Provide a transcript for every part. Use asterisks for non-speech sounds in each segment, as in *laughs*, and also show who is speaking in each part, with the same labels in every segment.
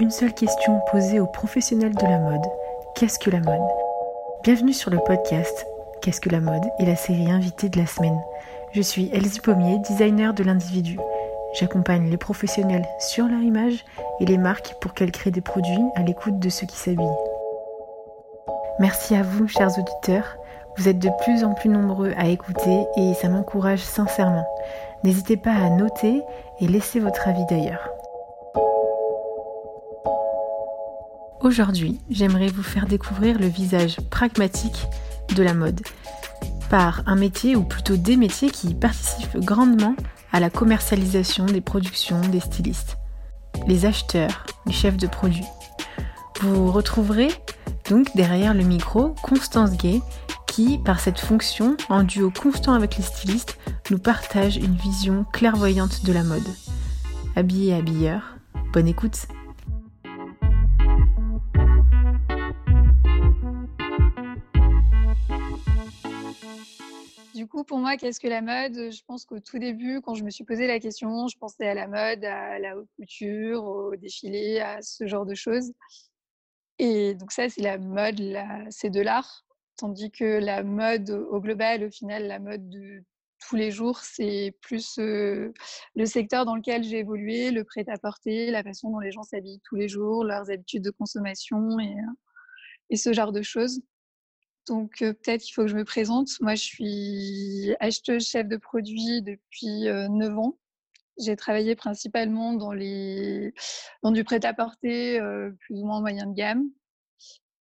Speaker 1: une seule question posée aux professionnels de la mode. Qu'est-ce que la mode? Bienvenue sur le podcast Qu'est-ce que la mode? et la série invitée de la semaine. Je suis Elsie Pommier, designer de l'individu. J'accompagne les professionnels sur leur image et les marques pour qu'elles créent des produits à l'écoute de ceux qui s'habillent. Merci à vous, chers auditeurs. Vous êtes de plus en plus nombreux à écouter et ça m'encourage sincèrement. N'hésitez pas à noter et laisser votre avis d'ailleurs. Aujourd'hui, j'aimerais vous faire découvrir le visage pragmatique de la mode par un métier ou plutôt des métiers qui participent grandement à la commercialisation des productions des stylistes. Les acheteurs, les chefs de produits. Vous retrouverez donc derrière le micro Constance Gay qui, par cette fonction, en duo constant avec les stylistes, nous partage une vision clairvoyante de la mode. Habillé habilleur, bonne écoute
Speaker 2: pour moi, qu'est-ce que la mode? Je pense qu'au tout début, quand je me suis posé la question, je pensais à la mode, à la haute couture, au défilé, à ce genre de choses. Et donc ça, c'est la mode, c'est de l'art. Tandis que la mode au global, au final, la mode de tous les jours, c'est plus le secteur dans lequel j'ai évolué, le prêt-à-porter, la façon dont les gens s'habillent tous les jours, leurs habitudes de consommation et ce genre de choses. Donc peut-être qu'il faut que je me présente. Moi, je suis acheteuse chef de produit depuis 9 ans. J'ai travaillé principalement dans, les... dans du prêt-à-porter plus ou moins moyen de gamme.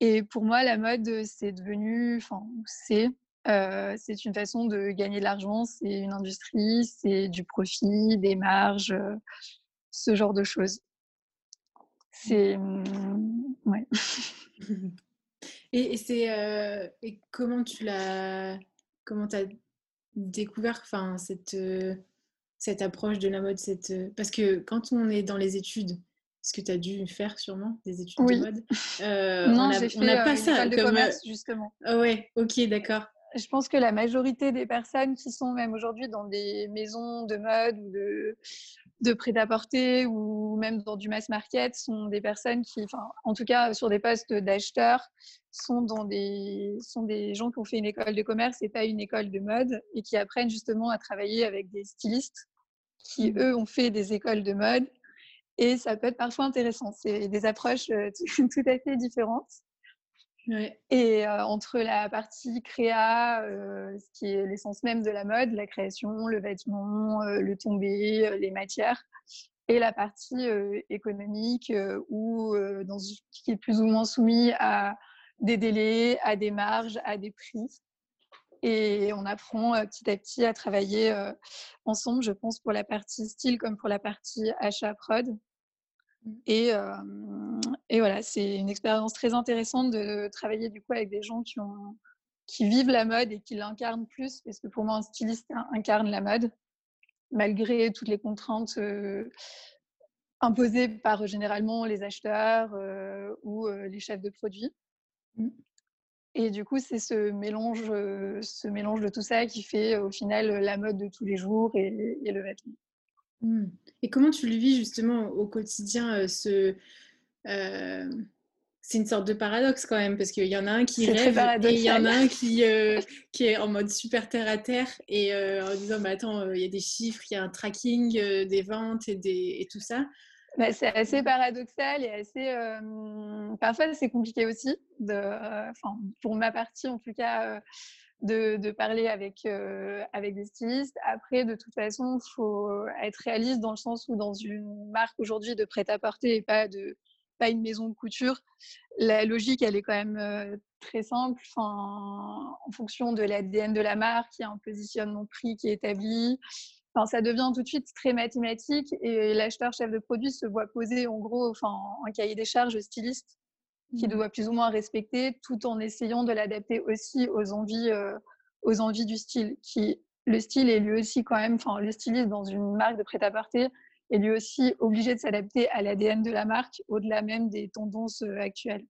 Speaker 2: Et pour moi, la mode, c'est devenu, enfin, c'est, c'est une façon de gagner de l'argent, c'est une industrie, c'est du profit, des marges, ce genre de choses. C'est, mmh, ouais. *laughs*
Speaker 1: Et, c'est euh, et comment tu l'as comment as découvert enfin cette euh, cette approche de la mode cette euh, parce que quand on est dans les études ce que tu as dû faire sûrement des études de mode
Speaker 2: non j'ai n'a pas ça de commerce justement.
Speaker 1: Ah ouais ok d'accord
Speaker 2: je pense que la majorité des personnes qui sont même aujourd'hui dans des maisons de mode ou de, de prêt-à-porter ou même dans du mass market sont des personnes qui, enfin, en tout cas sur des postes d'acheteurs, sont, dans des, sont des gens qui ont fait une école de commerce et pas une école de mode et qui apprennent justement à travailler avec des stylistes qui, mmh. eux, ont fait des écoles de mode. Et ça peut être parfois intéressant. C'est des approches euh, *laughs* tout à fait différentes. Et entre la partie créa, ce qui est l'essence même de la mode, la création, le vêtement, le tombé, les matières, et la partie économique, ou dans, qui est plus ou moins soumis à des délais, à des marges, à des prix. Et on apprend petit à petit à travailler ensemble, je pense, pour la partie style comme pour la partie achat prod. Mmh. Et, et voilà, c'est une expérience très intéressante de travailler du coup avec des gens qui, ont, qui vivent la mode et qui l'incarnent plus, parce que pour moi, un styliste incarne la mode, malgré toutes les contraintes imposées par généralement les acheteurs ou les chefs de produits. Mmh. Et du coup, c'est ce mélange, ce mélange de tout ça qui fait au final la mode de tous les jours et, et le vêtement.
Speaker 1: Mmh. Et comment tu le vis justement au quotidien ce, c'est une sorte de paradoxe quand même, parce qu'il y en a un qui rêve et il y en a un qui, qui est en mode super terre à terre et en disant bah, attends, il y a des chiffres, il y a un tracking des ventes et, des, et tout ça.
Speaker 2: Bah, c'est assez paradoxal et assez. parfois, c'est compliqué aussi, de, pour ma partie en tout cas de, parler avec, euh, avec des stylistes. Après, de toute façon, il faut être réaliste dans le sens où dans une marque aujourd'hui de prêt-à-porter et pas, de, pas une maison de couture, la logique, elle est quand même euh, très simple. En fonction de l'ADN de la marque, il y a un positionnement prix qui est établi. Enfin, ça devient tout de suite très mathématique et l'acheteur chef de produit se voit poser en gros enfin, un cahier des charges styliste qui mmh. doit plus ou moins respecter, tout en essayant de l'adapter aussi aux envies, euh, aux envies du style. Qui, le style est lui aussi quand même, enfin le styliste dans une marque de prêt-à-porter est lui aussi obligé de s'adapter à l'ADN de la marque, au-delà même des tendances euh, actuelles.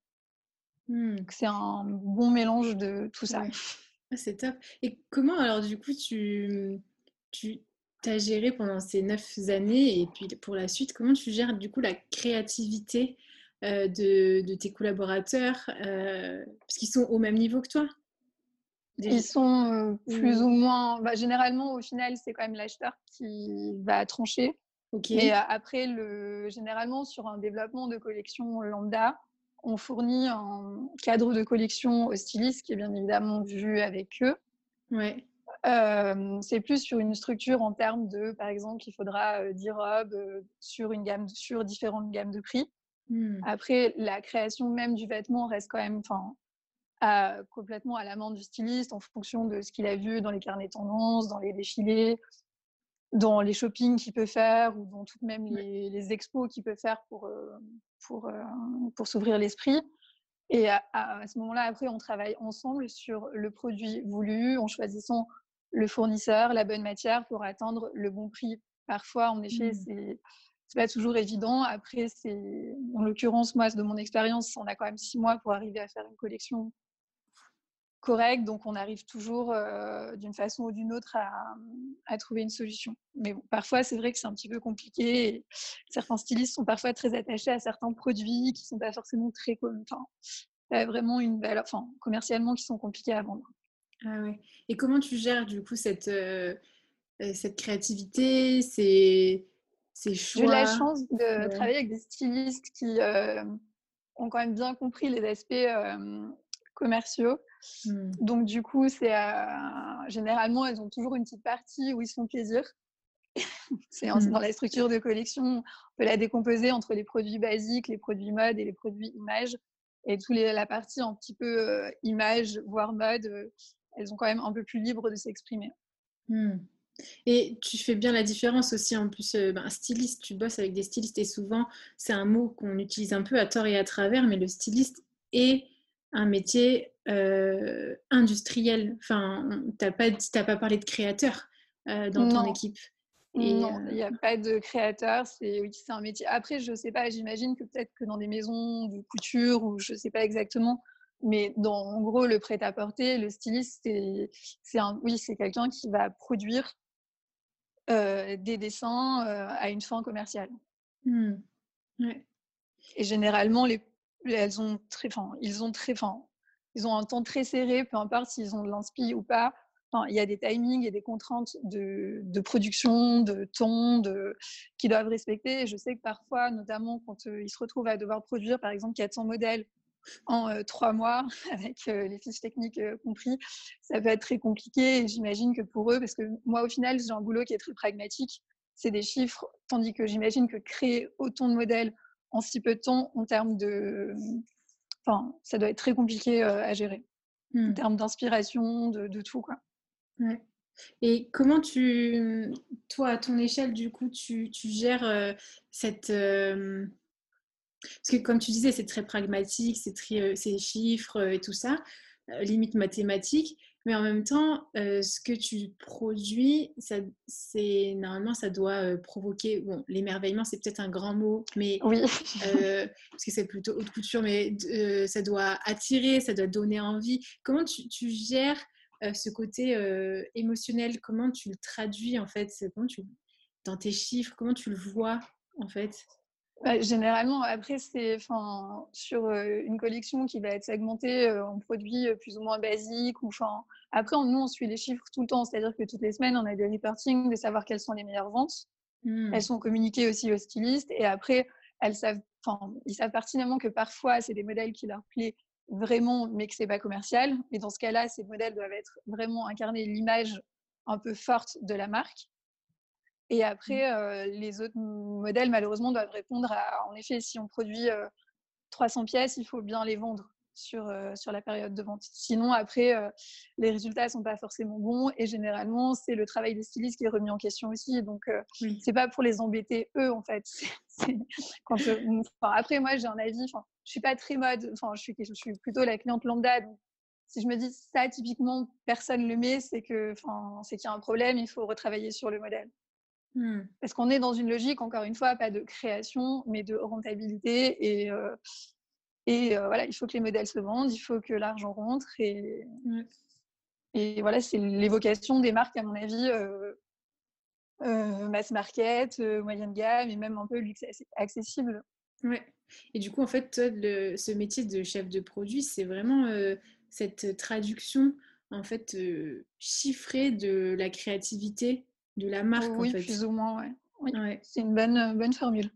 Speaker 2: Mmh. C'est un bon mélange de tout ça.
Speaker 1: Ah, c'est top. Et comment alors du coup tu, tu as géré pendant ces neuf années et puis pour la suite, comment tu gères du coup la créativité de, tes collaborateurs Parce qu'ils sont au même niveau que toi
Speaker 2: Ils sont plus ou moins. Bah, généralement, au final, c'est quand même l'acheteur qui va trancher. Et après, le, généralement, sur un développement de collection lambda, on fournit un cadre de collection au styliste qui est bien évidemment vu avec eux.
Speaker 1: Ouais.
Speaker 2: c'est plus sur une structure en termes de, par exemple, il faudra 10 robes sur, une gamme, sur différentes gammes de prix. Mmh. Après, la création même du vêtement reste quand même à, complètement à la main du styliste en fonction de ce qu'il a vu dans les carnets tendances, dans les défilés, dans les shoppings qu'il peut faire ou dans toutes même les, expos qu'il peut faire pour, pour, pour s'ouvrir l'esprit. Et à, ce moment-là, après, on travaille ensemble sur le produit voulu en choisissant le fournisseur, la bonne matière pour atteindre le bon prix. Parfois, en effet, mmh. c'est c'est pas toujours évident. Après, c'est en l'occurrence, moi, de mon expérience, on a quand même six mois pour arriver à faire une collection correcte. Donc, on arrive toujours euh, d'une façon ou d'une autre à, trouver une solution. Mais bon, parfois, c'est vrai que c'est un petit peu compliqué. certains stylistes sont parfois très attachés à certains produits qui sont pas forcément très, enfin, vraiment une valeur, enfin, commercialement, qui sont compliqués à vendre.
Speaker 1: Ah ouais. Et comment tu gères du coup cette, euh, euh, cette créativité c'est
Speaker 2: j'ai eu la chance de travailler avec des stylistes qui euh, ont quand même bien compris les aspects euh, commerciaux. Mmh. Donc, du coup, c'est généralement, elles ont toujours une petite partie où ils se font plaisir. *laughs* c'est mmh. dans la structure de collection, on peut la décomposer entre les produits basiques, les produits mode et les produits images. Et toute la partie un petit peu image, voire mode, elles ont quand même un peu plus libre de s'exprimer.
Speaker 1: Mmh. Et tu fais bien la différence aussi, en plus, euh, ben, styliste, tu bosses avec des stylistes et souvent, c'est un mot qu'on utilise un peu à tort et à travers, mais le styliste est un métier euh, industriel. Enfin, tu n'as pas, pas parlé de créateur euh, dans ton équipe.
Speaker 2: non, il n'y a pas de créateur, c'est oui, un métier. Après, je ne sais pas, j'imagine que peut-être que dans des maisons de couture, ou je ne sais pas exactement, mais dans, en gros, le prêt-à-porter, le styliste, c'est oui, quelqu'un qui va produire des dessins euh, à une fin commerciale.
Speaker 1: Mmh.
Speaker 2: Et généralement, les, elles ont très, ils ont très, ils ont un temps très serré, peu importe s'ils ont de l'inspi ou pas. il y a des timings et des contraintes de, de production, de ton, de, qu'ils doivent respecter. Et je sais que parfois, notamment quand euh, ils se retrouvent à devoir produire, par exemple, 400 modèles en trois mois, *laughs* avec les fiches techniques compris, ça peut être très compliqué. Et j'imagine que pour eux, parce que moi, au final, j'ai un boulot qui est très pragmatique, c'est des chiffres, tandis que j'imagine que créer autant de modèles en si peu de temps, en termes de. Enfin, ça doit être très compliqué à gérer, en mmh. termes d'inspiration, de, tout, quoi.
Speaker 1: Et comment tu, toi, à ton échelle, du coup, tu, tu gères cette, parce que comme tu disais, c'est très pragmatique, c'est euh, chiffres euh, et tout ça, euh, limite mathématique. Mais en même temps, ce que tu produis, ça, c'est normalement, ça doit provoquer. Bon, l'émerveillement, c'est peut-être un grand mot, mais
Speaker 2: oui.
Speaker 1: parce que c'est plutôt haute couture, mais ça doit attirer, ça doit donner envie. Comment tu, tu gères ce côté émotionnel? Comment tu le traduis en fait? Comment tu, dans tes chiffres Comment tu le vois en fait?
Speaker 2: Bah, généralement, après, c'est sur une collection qui va être segmentée en produits plus ou moins basiques. Ou, après, nous, on suit les chiffres tout le temps. C'est-à-dire que toutes les semaines, on a des reportings de savoir quelles sont les meilleures ventes. Mmh. Elles sont communiquées aussi aux stylistes. Et après, elles savent, ils savent pertinemment que parfois, c'est des modèles qui leur plaisent vraiment, mais que c'est pas commercial. Et dans ce cas-là, ces modèles doivent être vraiment incarner l'image un peu forte de la marque. Et mmh. après, les autres modèles, malheureusement, doivent répondre à, en effet, si on produit 300 pièces, il faut bien les vendre sur, sur la période de vente. Sinon, après, les résultats ne sont pas forcément bons et généralement, c'est le travail des stylistes qui est remis en question aussi. Donc, ce c'est pas pour les embêter eux, en fait. *laughs* Quand, après, moi, j'ai un avis, je suis pas très mode, enfin, je suis, je suis plutôt la cliente lambda. Donc, si je me dis ça, typiquement, personne le met, c'est que, c'est qu'il y a un problème, il faut retravailler sur le modèle. Mmh. Parce qu'on est dans une logique, encore une fois, pas de création, mais de rentabilité. Et, euh, et euh, voilà, il faut que les modèles se vendent, il faut que l'argent rentre. Et, mmh. et voilà, c'est l'évocation des marques, à mon avis, euh, mass market, moyenne gamme et même un peu luxe accessible.
Speaker 1: Ouais. Et du coup, en fait, toi, le, ce métier de chef de produit, c'est vraiment cette traduction en fait chiffrée de la créativité de la marque.
Speaker 2: Oui,
Speaker 1: en fait.
Speaker 2: plus ou moins, ouais. Oui, c'est une bonne, bonne formule.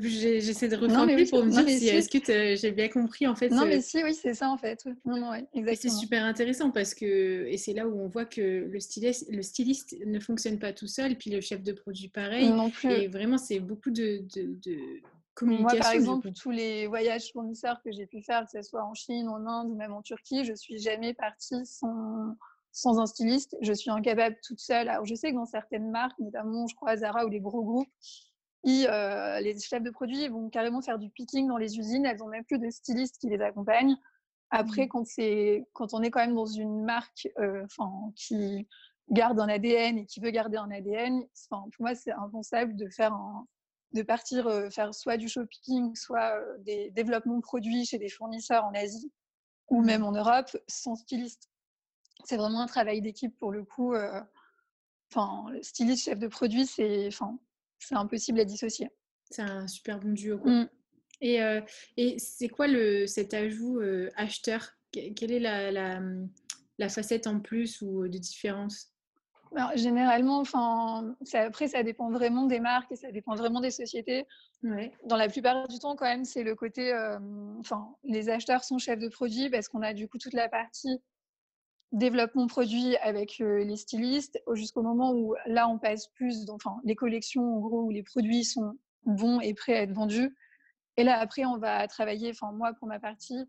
Speaker 1: J'essaie de reformuler pour me dire si, est-ce que j'ai bien compris en fait.
Speaker 2: Non, mais si, oui, c'est ça en fait.
Speaker 1: C'est super intéressant parce que, et c'est là où on voit que le styliste, le styliste ne fonctionne pas tout seul, puis le chef de produit pareil.
Speaker 2: Non plus.
Speaker 1: Et vraiment, c'est beaucoup de, de, de, communication.
Speaker 2: Moi, par exemple, tous les voyages fournisseurs que j'ai pu faire, que ce soit en Chine, en Inde ou même en Turquie, je suis jamais partie sans sans un styliste, je suis incapable toute seule. Alors, je sais que dans certaines marques, notamment, je crois, Zara ou les gros groupes, euh, les chefs de produits vont carrément faire du picking dans les usines. Elles n'ont même plus de stylistes qui les accompagnent. Après, mmh. quand, quand on est quand même dans une marque euh, qui garde un ADN et qui veut garder un ADN, pour moi, c'est impensable de faire de partir euh, faire soit du shopping, soit des développements de produits chez des fournisseurs en Asie ou mmh. même en Europe sans styliste c'est vraiment un travail d'équipe pour le coup. Euh, enfin, styliste, chef de produit, c'est enfin, c'est impossible à dissocier.
Speaker 1: C'est un super bon duo. Mmh. Et, euh, et c'est quoi le, cet ajout euh, acheteur? Quelle est la, la, la, facette en plus ou de différence?
Speaker 2: Alors, Généralement, enfin, après, ça dépend vraiment des marques et ça dépend vraiment des sociétés.
Speaker 1: Ouais.
Speaker 2: Dans la plupart du temps, quand même, c'est le côté. Enfin, les acheteurs sont chefs de produit parce qu'on a du coup toute la partie développement produit avec euh, les stylistes jusqu'au moment où là on passe plus dans enfin, les collections en gros où les produits sont bons et prêts à être vendus et là après on va travailler enfin moi pour ma partie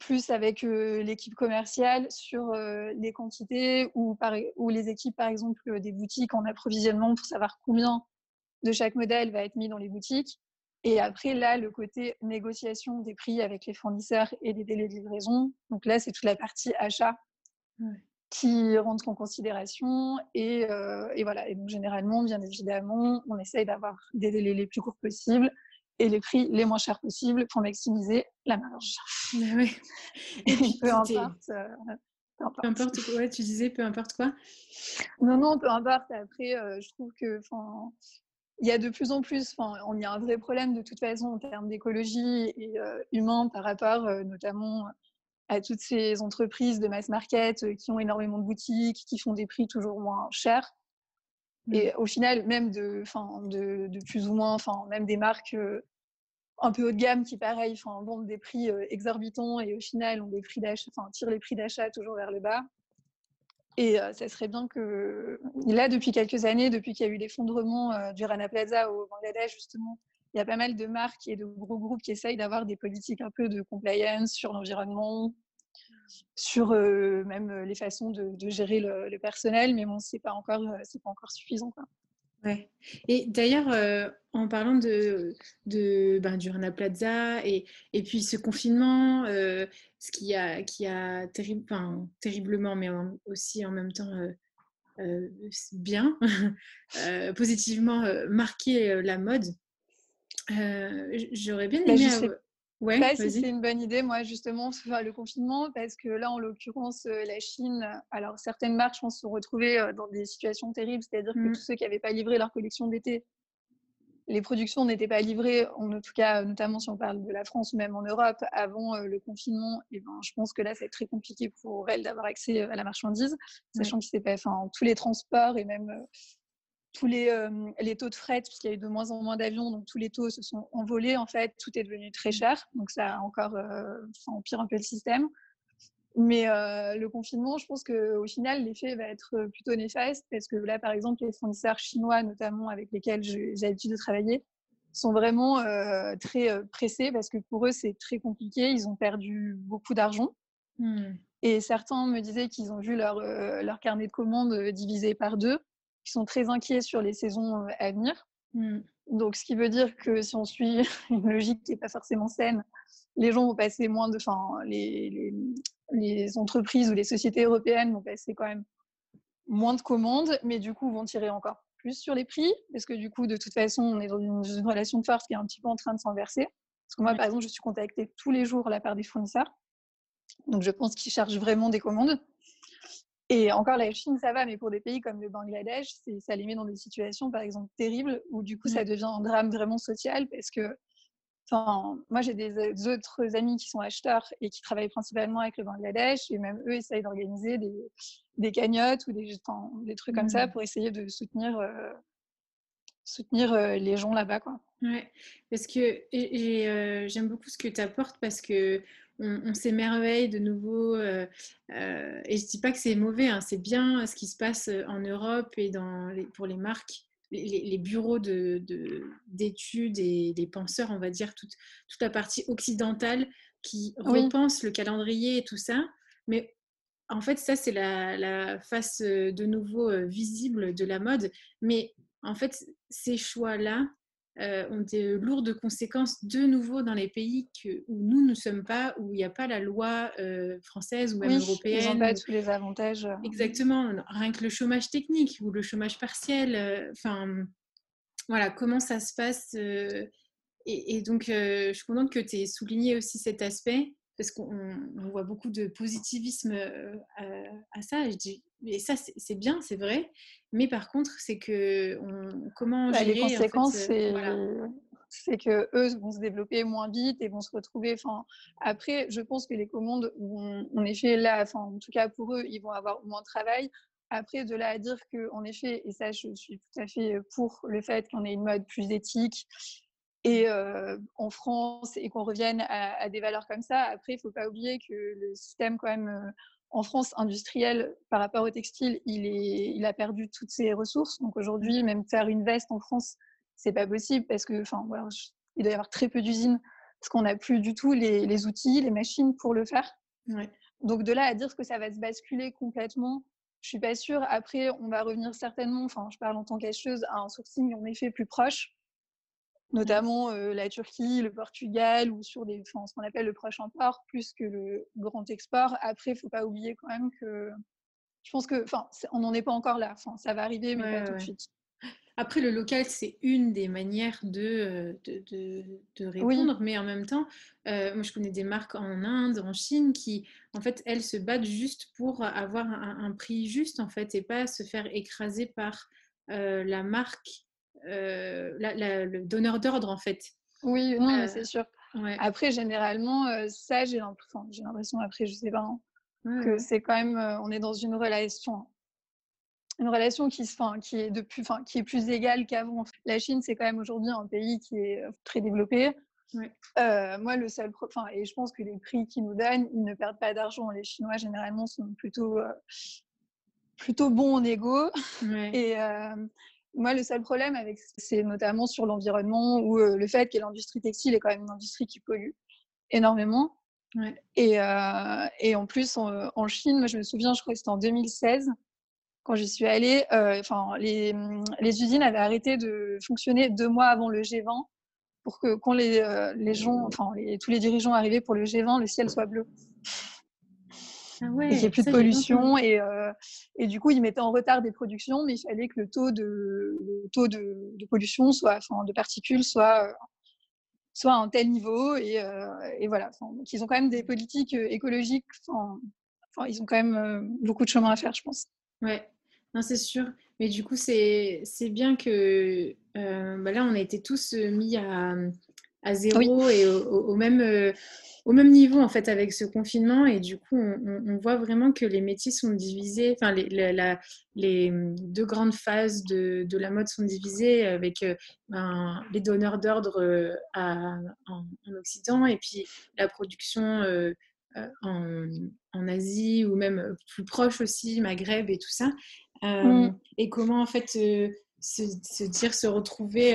Speaker 2: plus avec euh, l'équipe commerciale sur euh, les quantités ou, par, ou les équipes par exemple des boutiques en approvisionnement pour savoir combien de chaque modèle va être mis dans les boutiques et après, là, le côté négociation des prix avec les fournisseurs et des délais de livraison. Donc là, c'est toute la partie achat qui rentrent en considération. Et, euh, et, voilà. Et donc, généralement, bien évidemment, on essaye d'avoir des délais les plus courts possibles et les prix les moins chers possibles pour maximiser la marge.
Speaker 1: Oui. *laughs*
Speaker 2: Et, puis, peu importe.
Speaker 1: Euh, peu importe. Peu importe quoi, tu disais peu importe quoi?
Speaker 2: Non, non, peu importe. Après, euh, je trouve que il y a de plus en plus, on y a un vrai problème de toute façon en termes d'écologie et humain par rapport notamment à toutes ces entreprises de mass market euh, qui ont énormément de boutiques, qui font des prix toujours moins chers. Mmh. Et au final, même de, de, de plus ou moins, même des marques euh, un peu haut de gamme qui, pareil, vendent des prix euh, exorbitants et au final ont des prix d'achat, tirent les prix d'achat toujours vers le bas. Et ça serait bien que là, depuis quelques années, depuis qu'il y a eu l'effondrement du Rana Plaza au Bangladesh, justement, il y a pas mal de marques et de gros groupes qui essayent d'avoir des politiques un peu de compliance sur l'environnement, sur euh, même euh, les façons de, gérer le, personnel, mais bon, c'est pas encore, euh, c'est pas encore suffisant.
Speaker 1: Ouais. Et d'ailleurs, en parlant de, ben, du Rana Plaza et, et puis ce confinement, ce qui a, qui a enfin, terriblement, mais aussi en même temps bien, *laughs* positivement marqué la mode. J'aurais bien bah, aimé.
Speaker 2: Ouais, bah, si c'est une bonne idée, moi, justement, faire le confinement, parce que là, en l'occurrence, euh, la Chine, alors certaines marques, je pense, se sont retrouvées euh, dans des situations terribles, c'est-à-dire que mmh. tous ceux qui n'avaient pas livré leur collection d'été, les productions n'étaient pas livrées, en tout cas, notamment si on parle de la France ou même en Europe, avant euh, le confinement, et ben, je pense que là, c'est très compliqué pour elles d'avoir accès à la marchandise, sachant que c'est pas, enfin, tous les transports et même tous les, euh, les, taux de fret, puisqu'il y a eu de moins en moins d'avions, donc tous les taux se sont envolés. En fait, tout est devenu très cher. Donc ça a encore, euh, ça empire un peu le système. Mais euh, le confinement, je pense qu'au final, l'effet va être plutôt néfaste parce que là, par exemple, les fournisseurs chinois, notamment avec lesquels j'ai l'habitude de travailler, sont vraiment très pressés parce que pour eux, c'est très compliqué. Ils ont perdu beaucoup d'argent. Hmm. Et certains me disaient qu'ils ont vu leur, leur carnet de commandes divisé par deux qui sont très inquiets sur les saisons euh, à venir. Mmh. Donc, ce qui veut dire que si on suit *laughs* une logique qui n'est pas forcément saine, les gens vont passer moins de. Enfin, les, les, les, entreprises ou les sociétés européennes vont passer quand même moins de commandes, mais du coup vont tirer encore plus sur les prix, parce que du coup, de toute façon, on est dans une, relation de force qui est un petit peu en train de s'inverser. Parce que moi, par exemple, je suis contactée tous les jours la part des fournisseurs. Donc, je pense qu'ils cherchent vraiment des commandes. Et encore, la Chine, ça va, mais pour des pays comme le Bangladesh, ça les met dans des situations, par exemple, terribles, où du coup, ça devient un drame vraiment social parce que Enfin, moi, j'ai des autres amis qui sont acheteurs et qui travaillent principalement avec le Bangladesh, et même eux essayent d'organiser des, des, cagnottes ou des, des trucs comme ça mmh. pour essayer de soutenir, euh, soutenir euh, les gens là-bas. Quoi.
Speaker 1: Ouais, parce que euh, j'aime beaucoup ce que tu apportes parce que on, s'émerveille de nouveau. et je dis pas que c'est mauvais, hein, c'est bien ce qui se passe en Europe et dans pour les marques les, bureaux d'études de, et les penseurs, on va dire, toute, toute la partie occidentale qui repense le calendrier et tout ça. Mais en fait, ça, c'est la, la, face euh, de nouveau euh, visible de la mode. Mais en fait, ces choix-là, euh, ont des lourdes conséquences de nouveau dans les pays que, où nous ne sommes pas, où il n'y a pas la loi euh, française ou même européenne.
Speaker 2: Ils n'ont pas tous les avantages. Euh.
Speaker 1: Exactement, rien que le chômage technique ou le chômage partiel. Enfin, voilà, comment ça se passe. Et, donc, je suis contente que tu aies souligné aussi cet aspect parce qu'on voit beaucoup de positivisme à, ça. Je dis, et ça, c'est bien, c'est vrai. Mais par contre, c'est que on, comment
Speaker 2: bah, Les conséquences, c'est que eux vont se développer moins vite et vont se retrouver. Enfin, après, je pense que les commandes vont, en effet, là, enfin, en tout cas pour eux, ils vont avoir moins de travail. Après, de là à dire que, en effet, et ça, je suis tout à fait pour le fait qu'on ait une mode plus éthique et en France et qu'on revienne à, des valeurs comme ça. Après, il ne faut pas oublier que le système quand même en France industriel par rapport au textile, il, est, il a perdu toutes ses ressources. Donc aujourd'hui, même faire une veste en France, c'est pas possible parce que, enfin, voilà, il doit y avoir très peu d'usines parce qu'on n'a plus du tout les, les, outils, les machines pour le faire. Donc de là à dire que ça va se basculer complètement, je suis pas sûre. Après, on va revenir certainement, enfin, je parle en tant qu'acheteuse, à un sourcing en effet plus proche notamment la Turquie, le Portugal ou sur des, ce qu'on appelle le proche import plus que le grand export. Après, il faut pas oublier quand même que je pense que, enfin, on n'en est pas encore là. Enfin, ça va arriver, mais pas tout de suite.
Speaker 1: Après, le local, c'est une des manières de, de, de, répondre, mais en même temps, moi, je connais des marques en Inde, en Chine, qui, en fait, elles se battent juste pour avoir un, un prix juste, en fait, et pas se faire écraser par la marque euh, le donneur d'ordre en fait.
Speaker 2: Oui, non, euh, c'est sûr. Après, généralement, euh, ça, j'ai l'impression, après, je sais pas, hein, que c'est quand même, on est dans une relation une relation qui, enfin, qui est de plus, qui est plus égale qu'avant. La Chine, c'est quand même aujourd'hui un pays qui est très développé. moi, le seul, enfin, et je pense que les prix qu'ils nous donnent, ils ne perdent pas d'argent. Les Chinois, généralement, sont plutôt, plutôt bons en égo. Et, moi, le seul problème avec c'est notamment sur l'environnement ou euh, le fait que l'industrie textile est quand même une industrie qui pollue énormément. Et, euh, et, en plus, en, Chine, moi, je me souviens, je crois que c'était en 2016, quand j'y suis allée, euh, les, les, usines avaient arrêté de fonctionner deux mois avant le G20 pour que quand les, les gens, enfin, tous les dirigeants arrivaient pour le G20, le ciel soit bleu. Ah il n'y ait plus de pollution. Et, euh, et, du coup, ils mettaient en retard des productions, mais il fallait que le taux de, taux de, pollution, soit, enfin, de particules, soit, soit à un tel niveau. Et, euh, et voilà. donc, ils ont quand même des politiques euh, écologiques. Enfin, ils ont quand même beaucoup de chemin à faire, je pense.
Speaker 1: Ouais, non, c'est sûr. Mais du coup, c'est bien que bah là, on a été tous mis à, à zéro et au, même, au même niveau en fait avec ce confinement et du coup on, voit vraiment que les métiers sont divisés, enfin les, les, deux grandes phases de, de, la mode sont divisées avec euh, ben, les donneurs d'ordre euh, en, en, Occident et puis la production euh, en, en, Asie ou même plus proche aussi, Maghreb et tout ça. Mm. Et comment en fait se, se, dire, se retrouver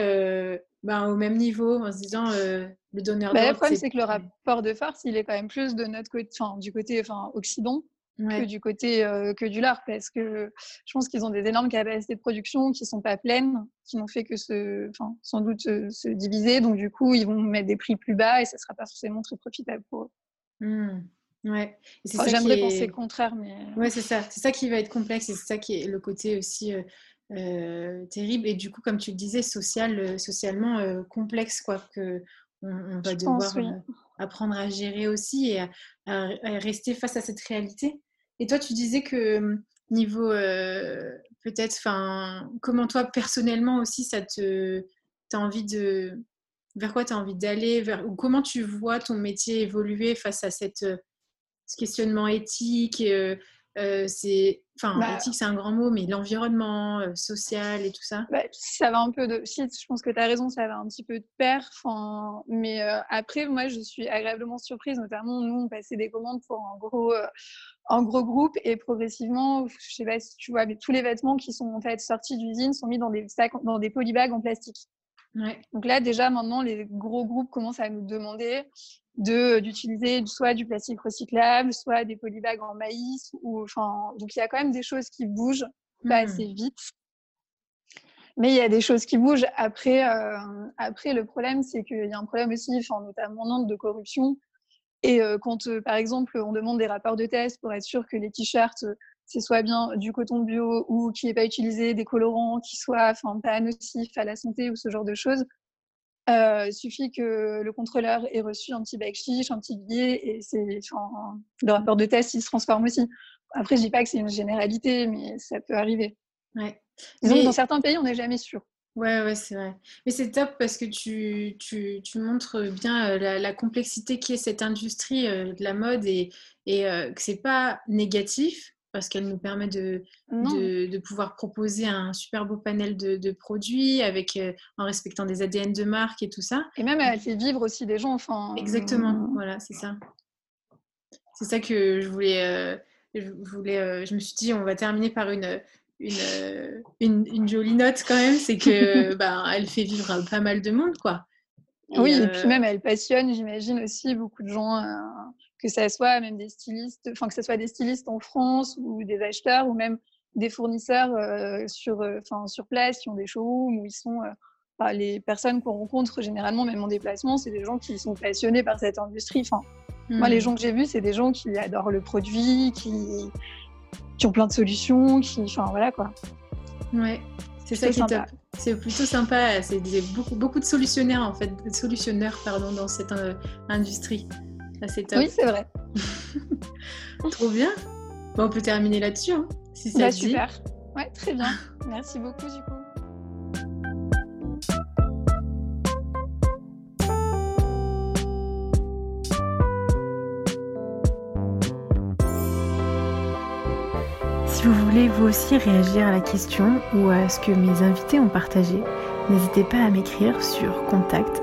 Speaker 1: ben, au même niveau en se disant le donneur
Speaker 2: bah, Le problème, c'est que le rapport de force, il est quand même plus de notre côté, enfin, du côté enfin, occident que du côté euh, que du lard, parce que je pense qu'ils ont des énormes capacités de production qui sont pas pleines, qui n'ont fait que se, enfin, sans doute euh, se, diviser. Donc du coup, ils vont mettre des prix plus bas et ça sera pas forcément très profitable pour eux.
Speaker 1: Mmh. Ouais.
Speaker 2: J'aimerais penser le contraire, mais.
Speaker 1: Ouais, c'est ça. C'est ça qui va être complexe et c'est ça qui est le côté aussi. Euh, terrible et du coup comme tu le disais social socialement complexe quoi que on, va devoir euh, apprendre à gérer aussi et à, rester face à cette réalité. Et toi, tu disais que niveau euh, peut-être, enfin, comment toi personnellement aussi, ça te, as envie de vers quoi tu as envie d'aller, vers, ou comment tu vois ton métier évoluer face à cette, ce questionnement éthique c'est enfin bah éthique c'est un grand mot mais l'environnement social et tout ça.
Speaker 2: Bah, ça va un peu de si je pense que tu as raison ça va un petit peu de pair enfin mais après moi je suis agréablement surprise notamment nous on passait des commandes pour un gros un gros groupe et progressivement je sais pas si tu vois mais tous les vêtements qui sont en fait sortis d'usine sont mis dans des sacs dans des polybags en plastique ouais. donc là déjà maintenant les gros groupes commencent à nous demander de d'utiliser soit du plastique recyclable, soit des polybags en maïs. Ou, enfin, donc il y a quand même des choses qui bougent pas hmm. assez vite. Mais il y a des choses qui bougent. Après, euh, après le problème, c'est qu'il y a un problème aussi, enfin, notamment de corruption. Et euh, quand, euh, par exemple, on demande des rapports de test pour être sûr que les t-shirts, c'est soit bien du coton bio ou qui n'est pas utilisé, des colorants qui soient enfin, pas nocifs à la santé ou ce genre de choses, euh, suffit que le contrôleur ait reçu un petit bac chiche, un petit billet, et c'est, le rapport de test, il se transforme aussi. Après, je dis pas que c'est une généralité, mais ça peut arriver. Ouais. mais... dans certains pays, on n'est jamais sûr.
Speaker 1: Ouais, ouais, c'est vrai. Mais c'est top parce que tu, tu, tu montres bien euh, la, la, complexité qui est cette industrie euh, de la mode et, et que c'est pas négatif, parce qu'elle nous permet de, de, pouvoir proposer un super beau panel de, produits avec, euh, en respectant des ADN de marque et tout ça.
Speaker 2: Et même, elle fait vivre aussi des gens. Enfin,
Speaker 1: Exactement, euh, voilà, c'est ça. C'est ça que je voulais, euh, je voulais, je me suis dit, on va terminer par une, une, une, jolie note quand même, c'est que *laughs* bah, elle fait vivre pas mal de monde, quoi.
Speaker 2: oui, et puis même, elle passionne, j'imagine aussi beaucoup de gens que ce soit même des stylistes, enfin que ce soit des stylistes en France ou des acheteurs ou même des fournisseurs euh, sur, euh, enfin, sur place qui ont des showrooms où ils sont. Euh, les personnes qu'on rencontre généralement, même en déplacement, c'est des gens qui sont passionnés par cette industrie. Enfin, Moi, les hmm. gens que j'ai vus, c'est des gens qui adorent le produit, qui, qui ont plein de solutions, qui, enfin voilà quoi.
Speaker 1: Ouais, c'est ça qui est top. C'est plutôt sympa. C'est beaucoup, beaucoup de solutionnaires en fait, solutionneurs pardon, dans cette industrie.
Speaker 2: Oui, c'est vrai. *laughs*
Speaker 1: Trop bien. Bon, on peut terminer là-dessus, hein, si
Speaker 2: ça bah, super. Ouais, très bien. *laughs* Merci beaucoup, du coup.
Speaker 1: Si vous voulez vous aussi réagir à la question ou à ce que mes invités ont partagé, n'hésitez pas à m'écrire sur contact